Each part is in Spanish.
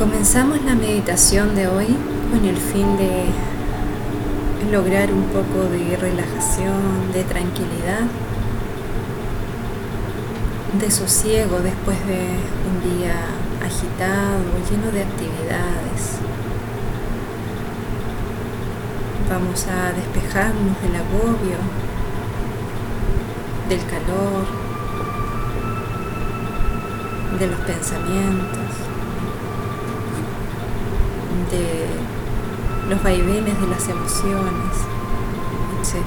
Comenzamos la meditación de hoy con el fin de lograr un poco de relajación, de tranquilidad, de sosiego después de un día agitado, lleno de actividades. Vamos a despejarnos del agobio, del calor, de los pensamientos de los vaivenes de las emociones, etc.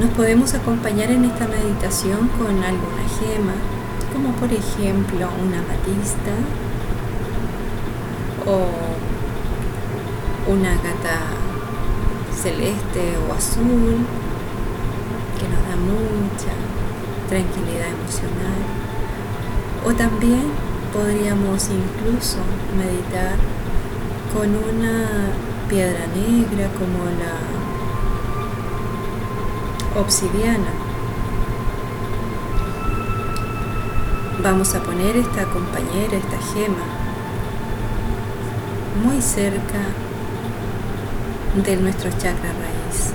Nos podemos acompañar en esta meditación con alguna gema, como por ejemplo una amatista o una gata celeste o azul que nos da mucha tranquilidad emocional. O también podríamos incluso meditar con una piedra negra como la obsidiana. Vamos a poner esta compañera, esta gema, muy cerca de nuestro chakra raíz.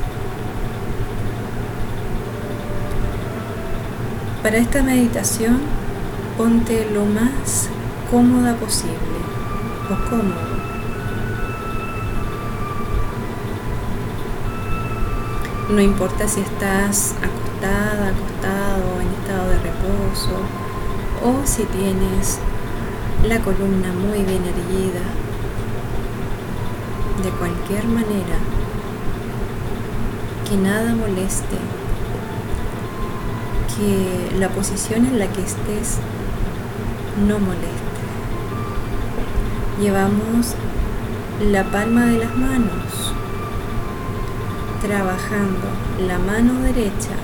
Para esta meditación ponte lo más cómoda posible o cómodo. No importa si estás acostada, acostado, en estado de reposo o si tienes la columna muy bien erguida. De cualquier manera, que nada moleste, que la posición en la que estés no moleste. Llevamos la palma de las manos trabajando la mano derecha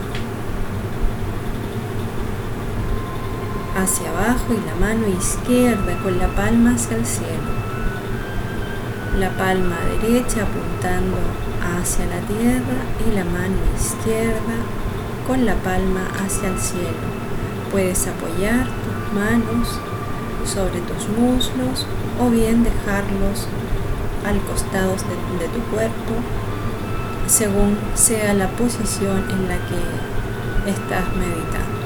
hacia abajo y la mano izquierda con la palma hacia el cielo. La palma derecha apuntando hacia la tierra y la mano izquierda con la palma hacia el cielo. Puedes apoyar manos sobre tus muslos o bien dejarlos al costado de, de tu cuerpo según sea la posición en la que estás meditando.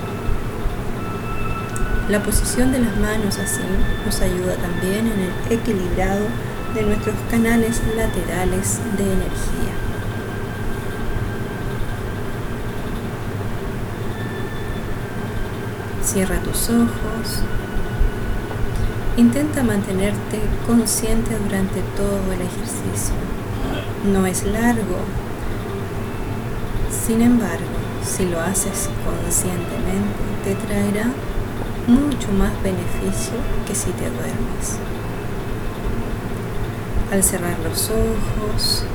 La posición de las manos así nos ayuda también en el equilibrado de nuestros canales laterales de energía. Cierra tus ojos. Intenta mantenerte consciente durante todo el ejercicio. No es largo. Sin embargo, si lo haces conscientemente, te traerá mucho más beneficio que si te duermes. Al cerrar los ojos,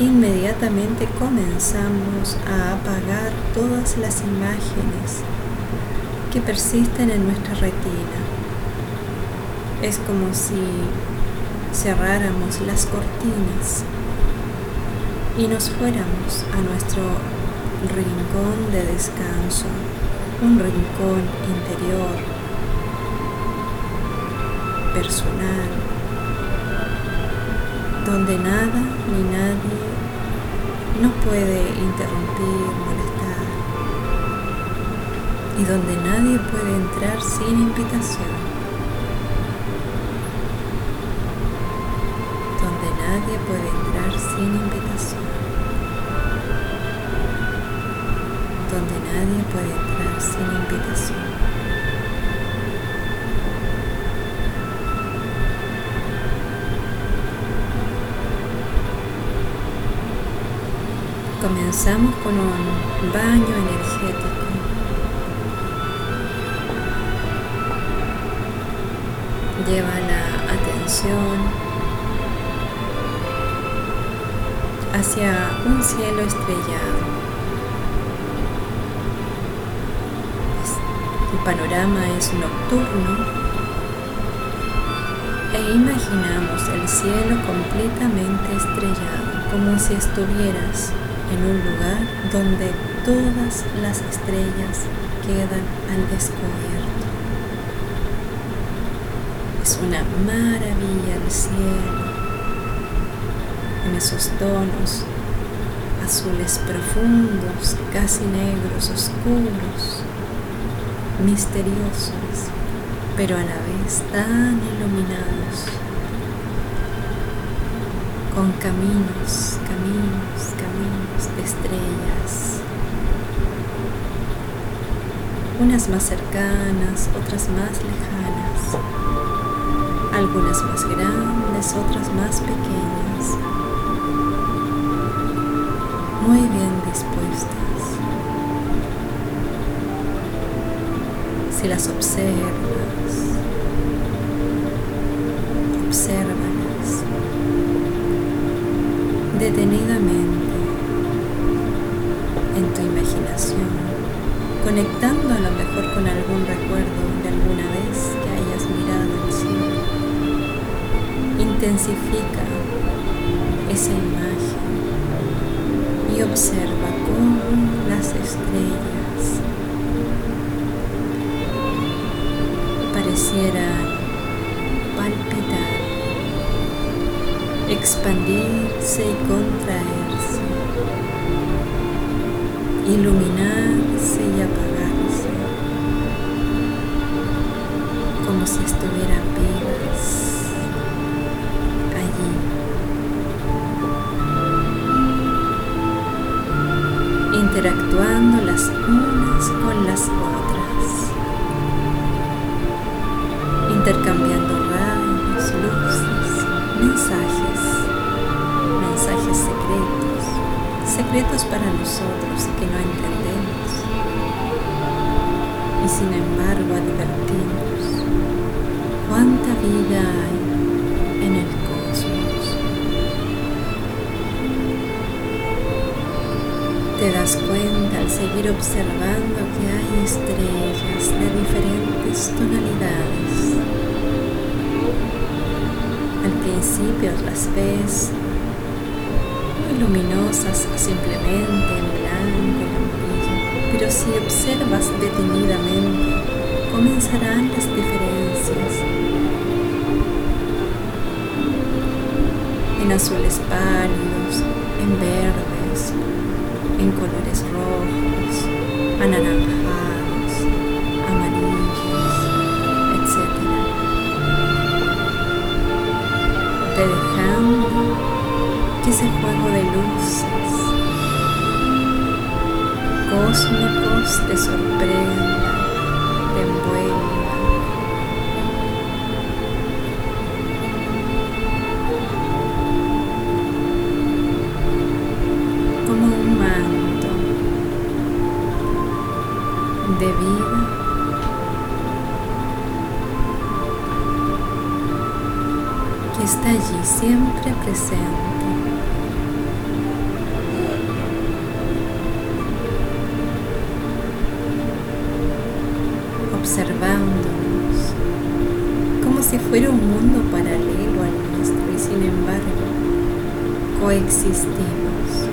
inmediatamente comenzamos a apagar todas las imágenes que persisten en nuestra retina. Es como si cerráramos las cortinas y nos fuéramos a nuestro rincón de descanso, un rincón interior, personal, donde nada ni nadie nos puede interrumpir, y donde nadie puede entrar sin invitación. Donde nadie puede entrar sin invitación. Donde nadie puede entrar sin invitación. Comenzamos con un baño energético lleva la atención hacia un cielo estrellado. El panorama es nocturno e imaginamos el cielo completamente estrellado, como si estuvieras en un lugar donde todas las estrellas quedan al descubierto. Es una maravilla el cielo, en esos tonos azules profundos, casi negros, oscuros, misteriosos, pero a la vez tan iluminados, con caminos, caminos, caminos de estrellas, unas más cercanas, otras más lejanas, algunas más grandes, otras más pequeñas, muy bien dispuestas. Si las observas, obsérvalas detenidamente en tu imaginación conectando a lo mejor con algún recuerdo Intensifica esa imagen y observa cómo las estrellas parecieran palpitar, expandirse y contraerse, iluminarse secretos, secretos para nosotros que no entendemos y sin embargo advertimos cuánta vida hay en el cosmos. Te das cuenta al seguir observando que hay estrellas de diferentes tonalidades. Al principio las ves luminosas simplemente en blanco y amarillo, pero si observas detenidamente comenzarán las diferencias. En azules pálidos, en verdes, en colores rojos, anaranjados, amarillos, etc. Te dejando ese juego de luces cósmicos te sorprenda, te envuelva. como un manto de vida que está allí siempre presente. Coexistimos.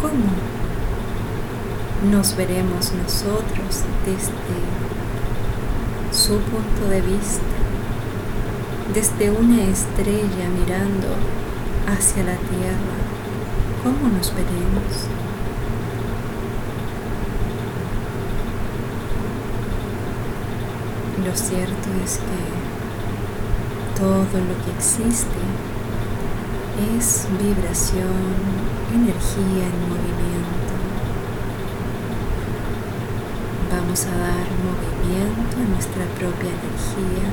¿Cómo nos veremos nosotros desde su punto de vista, desde una estrella mirando hacia la Tierra? ¿Cómo nos veremos? Lo cierto es que todo lo que existe es vibración, energía en movimiento. Vamos a dar movimiento a nuestra propia energía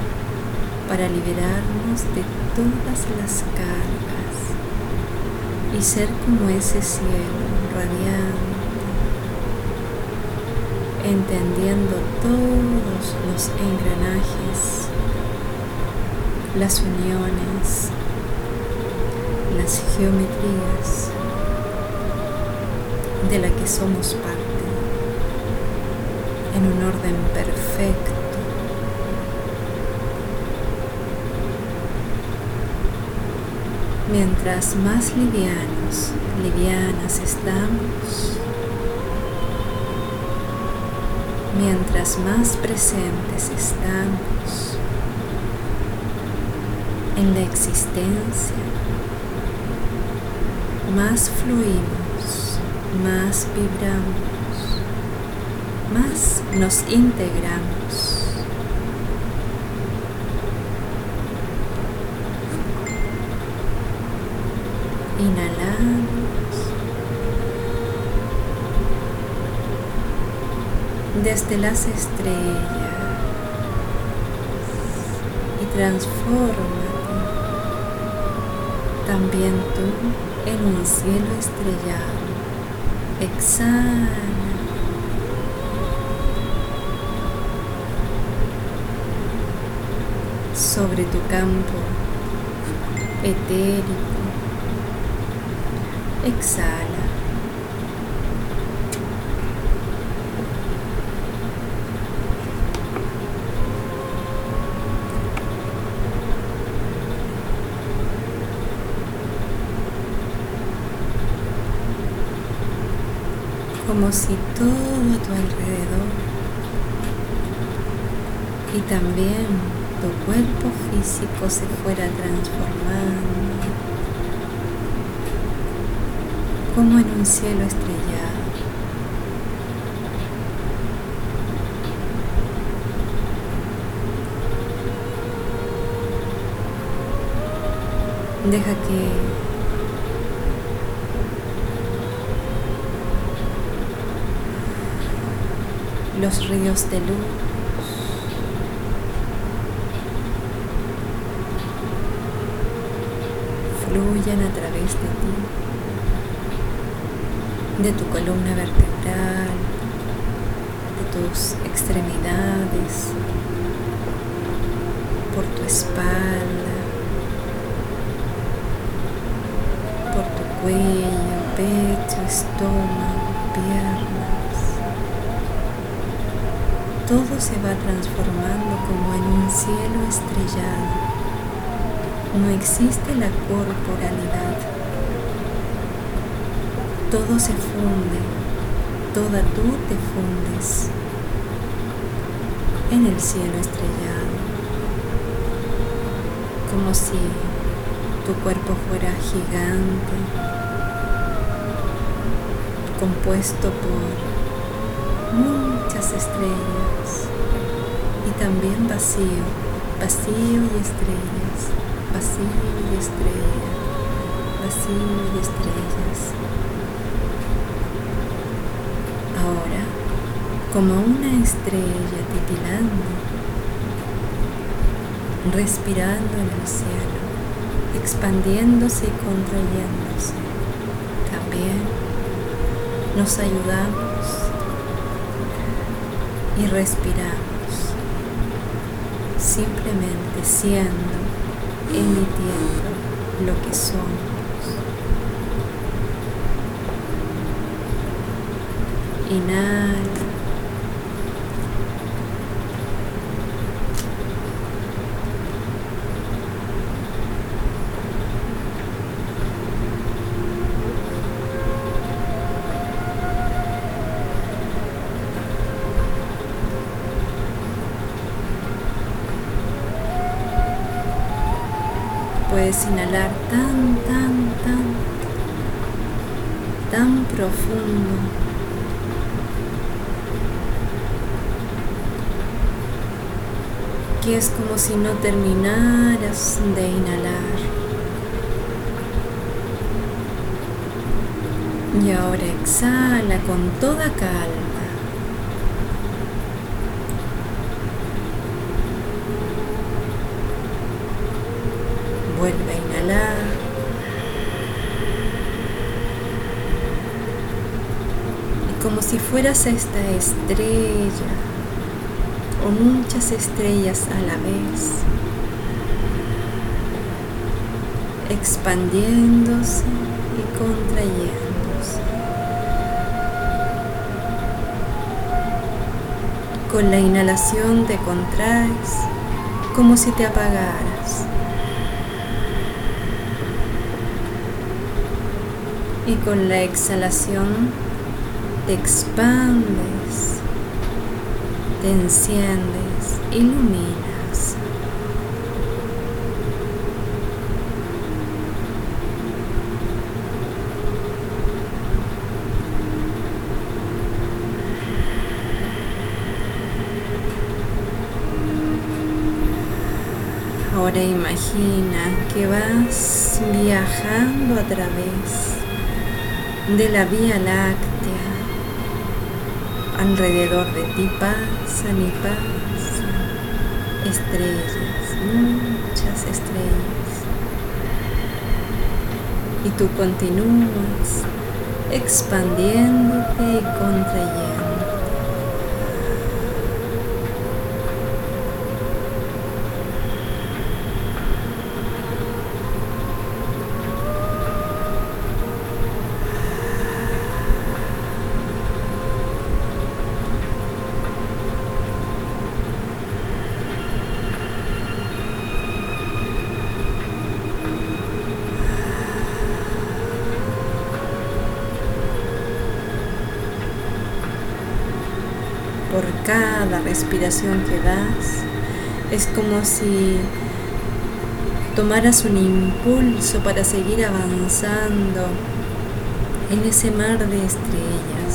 para liberarnos de todas las cargas y ser como ese cielo radiante entendiendo todos los engranajes, las uniones, las geometrías de la que somos parte, en un orden perfecto. Mientras más livianos, livianas estamos, mientras más presentes estamos en la existencia, más fluimos, más vibramos, más nos integramos. Inhalamos. Desde las estrellas y transforma también tú en un cielo estrellado. Exhala. sobre tu campo etérico. Exhala. Como si todo a tu alrededor y también tu cuerpo físico se fuera transformando como en un cielo estrellado. Deja que los ríos de luz. Fluyan a través de ti, de tu columna vertebral, de tus extremidades, por tu espalda, por tu cuello, pecho, estómago, piernas todo se va transformando como en un cielo estrellado. No existe la corporalidad. Todo se funde, toda tú te fundes en el cielo estrellado, como si tu cuerpo fuera gigante, compuesto por muchas estrellas y también vacío, vacío y estrellas, vacío y estrellas, vacío y estrellas. Ahora, como una estrella titilando, respirando en el cielo, expandiéndose y contrayéndose, también nos ayudamos y respiramos simplemente siendo, emitiendo lo que somos. Inhala. Puedes inhalar tan, tan, tan, tan profundo. Que es como si no terminaras de inhalar. Y ahora exhala con toda calma. Vuelve a inhalar. Y como si fueras esta estrella o muchas estrellas a la vez, expandiéndose y contrayéndose. Con la inhalación te contraes como si te apagaras. y con la exhalación te expandes te enciendes, iluminas. Ahora imagina que vas viajando a través de la Vía Láctea. Alrededor de ti pasan y pasan estrellas, muchas estrellas. Y tú continúas expandiéndote y contrayendo. por cada respiración que das. Es como si tomaras un impulso para seguir avanzando en ese mar de estrellas.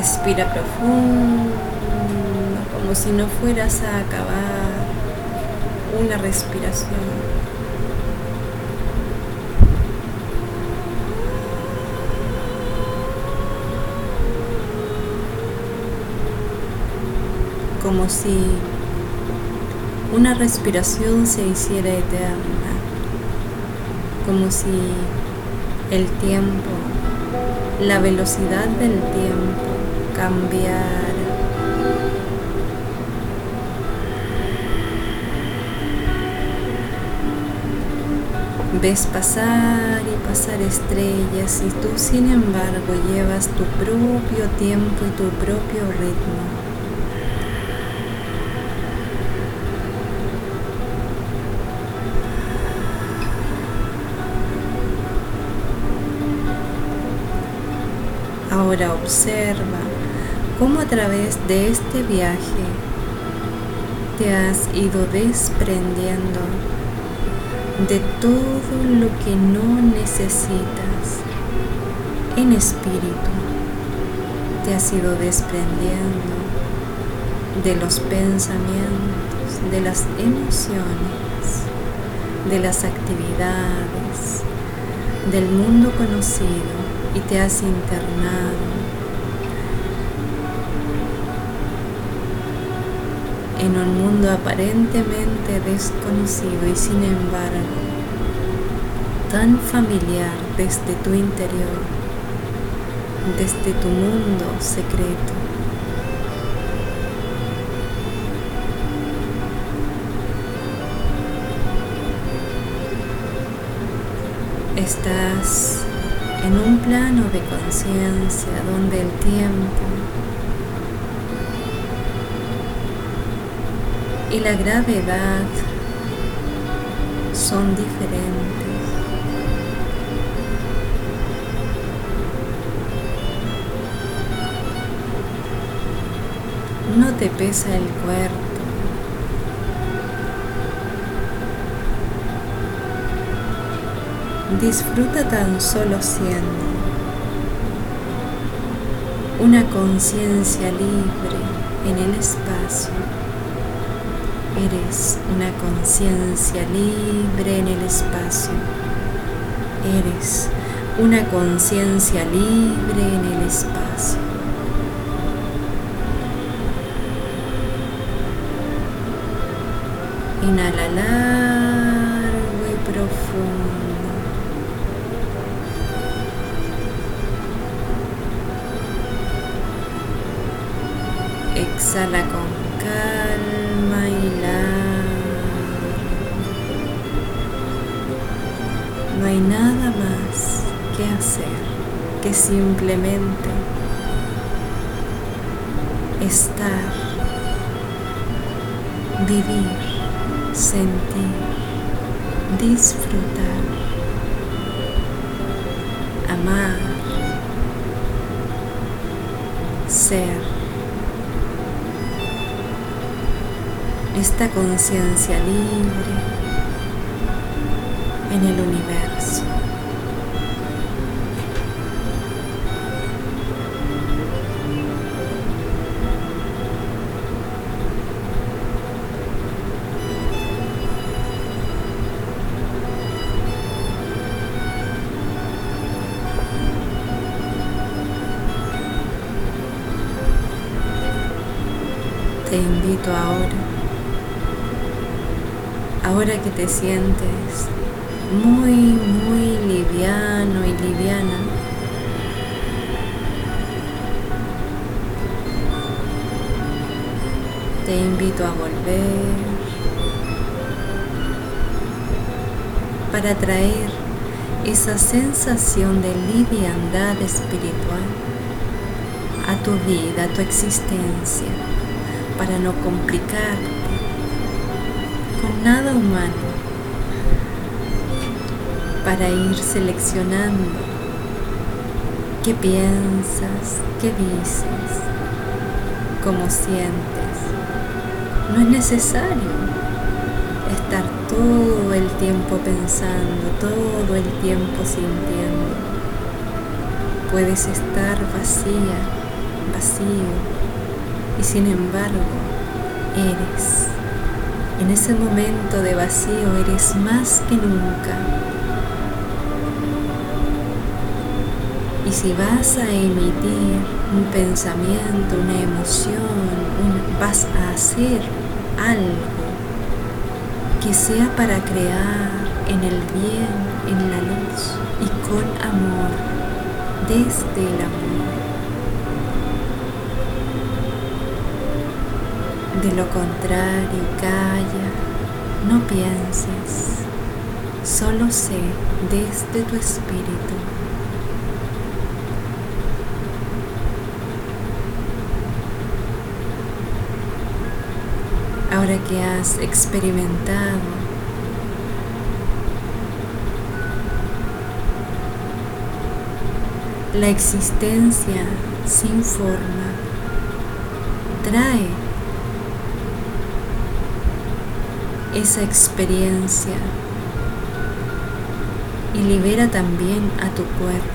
Respira profundo, como si no fueras a acabar una respiración. Como si una respiración se hiciera eterna, como si el tiempo, la velocidad del tiempo cambiar. Ves pasar y pasar estrellas y tú sin embargo llevas tu propio tiempo y tu propio ritmo. Ahora observa cómo a través de este viaje te has ido desprendiendo de todo lo que no necesitas en espíritu. Te has ido desprendiendo de los pensamientos, de las emociones, de las actividades, del mundo conocido y te has internado en un mundo aparentemente desconocido y sin embargo tan familiar desde tu interior, desde tu mundo secreto. Estás en un plano de conciencia donde el tiempo y la gravedad son diferentes. No te pesa el cuerpo. Disfruta tan solo siendo una conciencia libre en el espacio. Eres una conciencia libre en el espacio. Eres una conciencia libre en el espacio. Inhala largo y profundo. Exhala con que simplemente estar, vivir sentir, disfrutar, amar, ser. Esta conciencia libre en el universo. Invito ahora, ahora que te sientes muy, muy liviano y liviana, te invito a volver para traer esa sensación de liviandad espiritual a tu vida, a tu existencia para no complicarte con nada humano, para ir seleccionando qué piensas, qué dices, cómo sientes. No es necesario estar todo el tiempo pensando, todo el tiempo sintiendo. Puedes estar vacía, vacío y sin embargo eres. En ese momento de vacío eres más que nunca. Y si vas a emitir un pensamiento, una emoción, vas a hacer algo que sea para crear en el bien, en la luz y con amor, desde el amor. De lo contrario, calla, no pienses, solo sé desde tu espíritu. Ahora que has experimentado la existencia sin forma, trae esa experiencia y libera también a tu cuerpo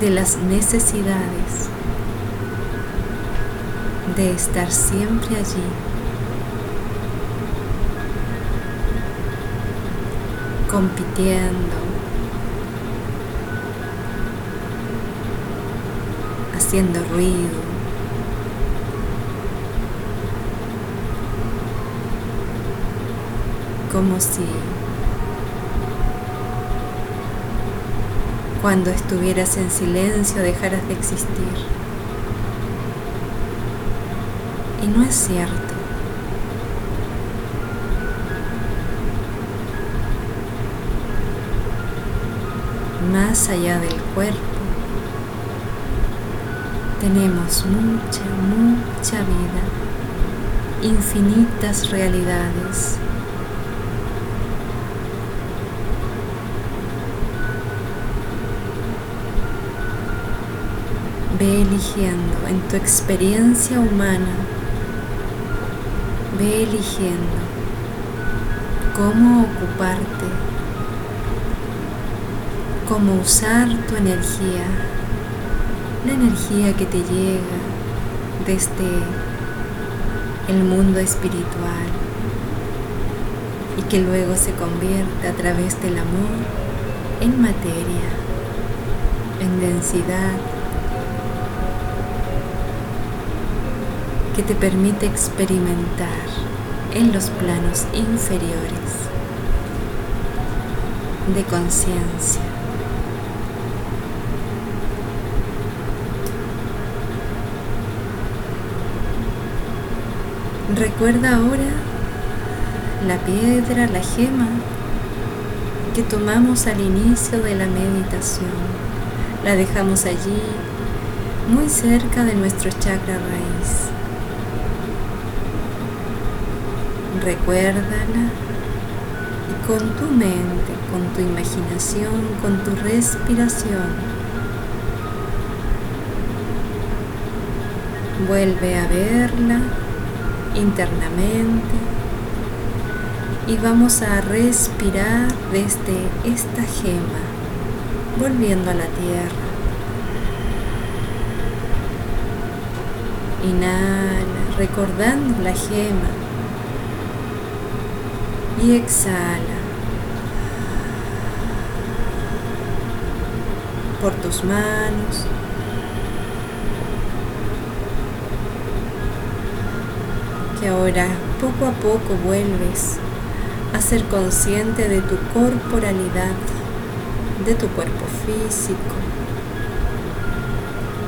de las necesidades de estar siempre allí. compitiendo, haciendo ruido, como si cuando estuvieras en silencio dejaras de existir. Y no es cierto. Más allá del cuerpo, tenemos mucha, mucha vida, infinitas realidades Ve eligiendo en tu experiencia humana, ve eligiendo cómo ocuparte, cómo usar tu energía, la energía que te llega desde el mundo espiritual y que luego se convierte a través del amor en materia, en densidad que te permite experimentar en los planos inferiores de conciencia. Recuerda ahora la piedra, la gema que tomamos al inicio de la meditación. La dejamos allí, muy cerca de nuestro chakra raíz. Recuérdala y con tu mente, con tu imaginación, con tu respiración, vuelve a verla internamente y vamos a respirar desde esta gema, volviendo a la tierra. Inhala, recordando la gema. Y exhala. Por tus manos, que ahora poco a poco vuelves a ser consciente de tu corporalidad, de tu cuerpo físico.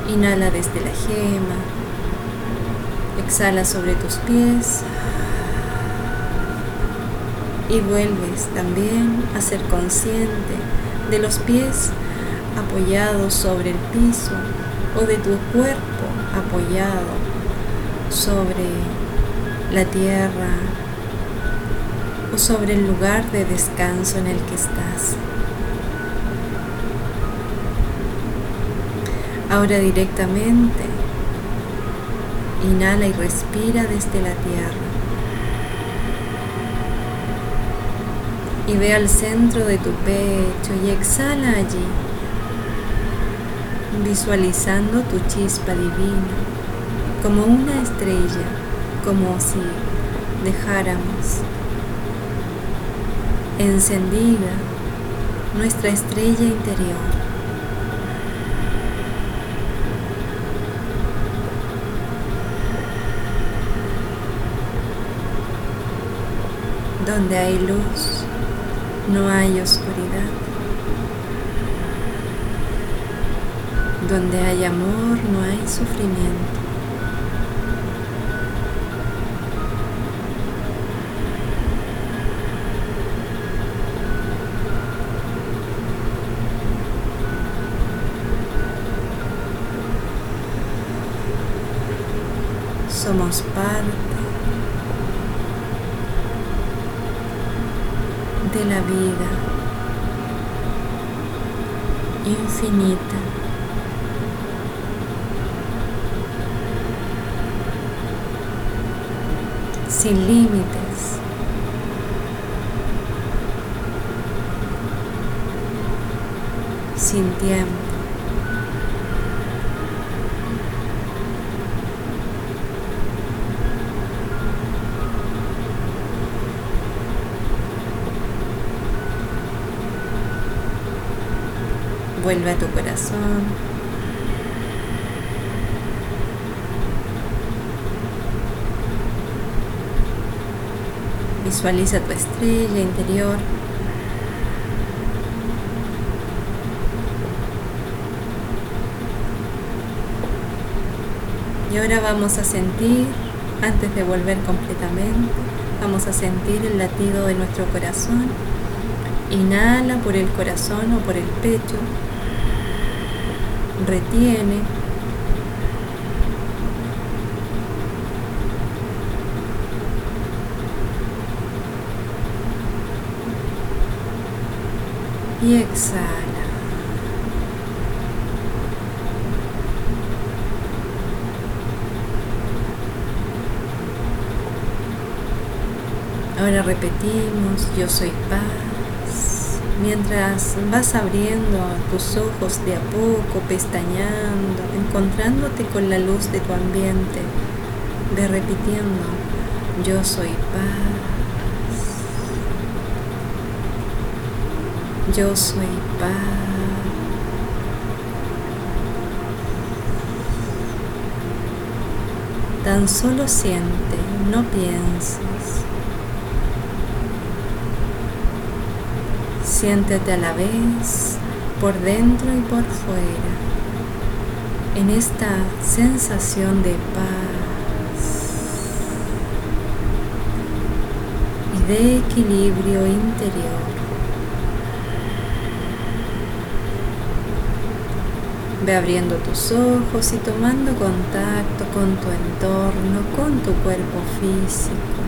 Inhala desde la gema, exhala sobre tus pies y vuelves también a ser consciente de los pies apoyados sobre el piso o de tu cuerpo apoyado sobre la tierra o sobre el lugar de descanso en el que estás. Ahora directamente inhala y respira desde la tierra. Y ve al centro de tu pecho y exhala allí, visualizando tu chispa divina como una estrella como si dejáramos encendida nuestra estrella interior. Donde hay luz, no hay oscuridad. Donde hay amor, no hay sufrimiento. somos parte de la vida infinita. sin límites. Sin tiempo. Vuelve a tu corazón. Visualiza tu estrella interior. Y ahora vamos a sentir, antes de volver completamente, vamos a sentir el latido de nuestro corazón. Inhala por el corazón o por el pecho retiene. Y exhala. Ahora repetimos, yo soy paz mientras vas abriendo tus ojos de a poco, pestañando, encontrándote con la luz de tu ambiente, ve repitiendo, yo soy paz, yo soy paz. Tan solo siente, no pienses. Siéntete a la vez por dentro y por fuera en esta sensación de paz y de equilibrio interior. Ve abriendo tus ojos y tomando contacto con tu entorno, con tu cuerpo físico.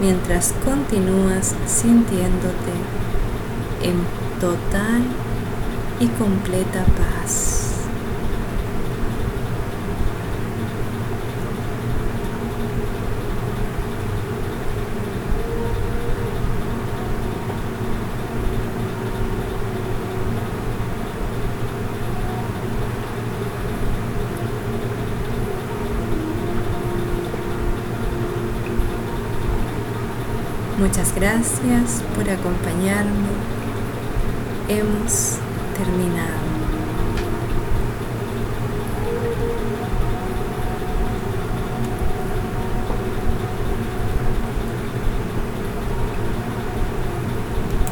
Mientras continúas sintiéndote en total y completa paz. Muchas gracias por acompañarme. Hemos terminado.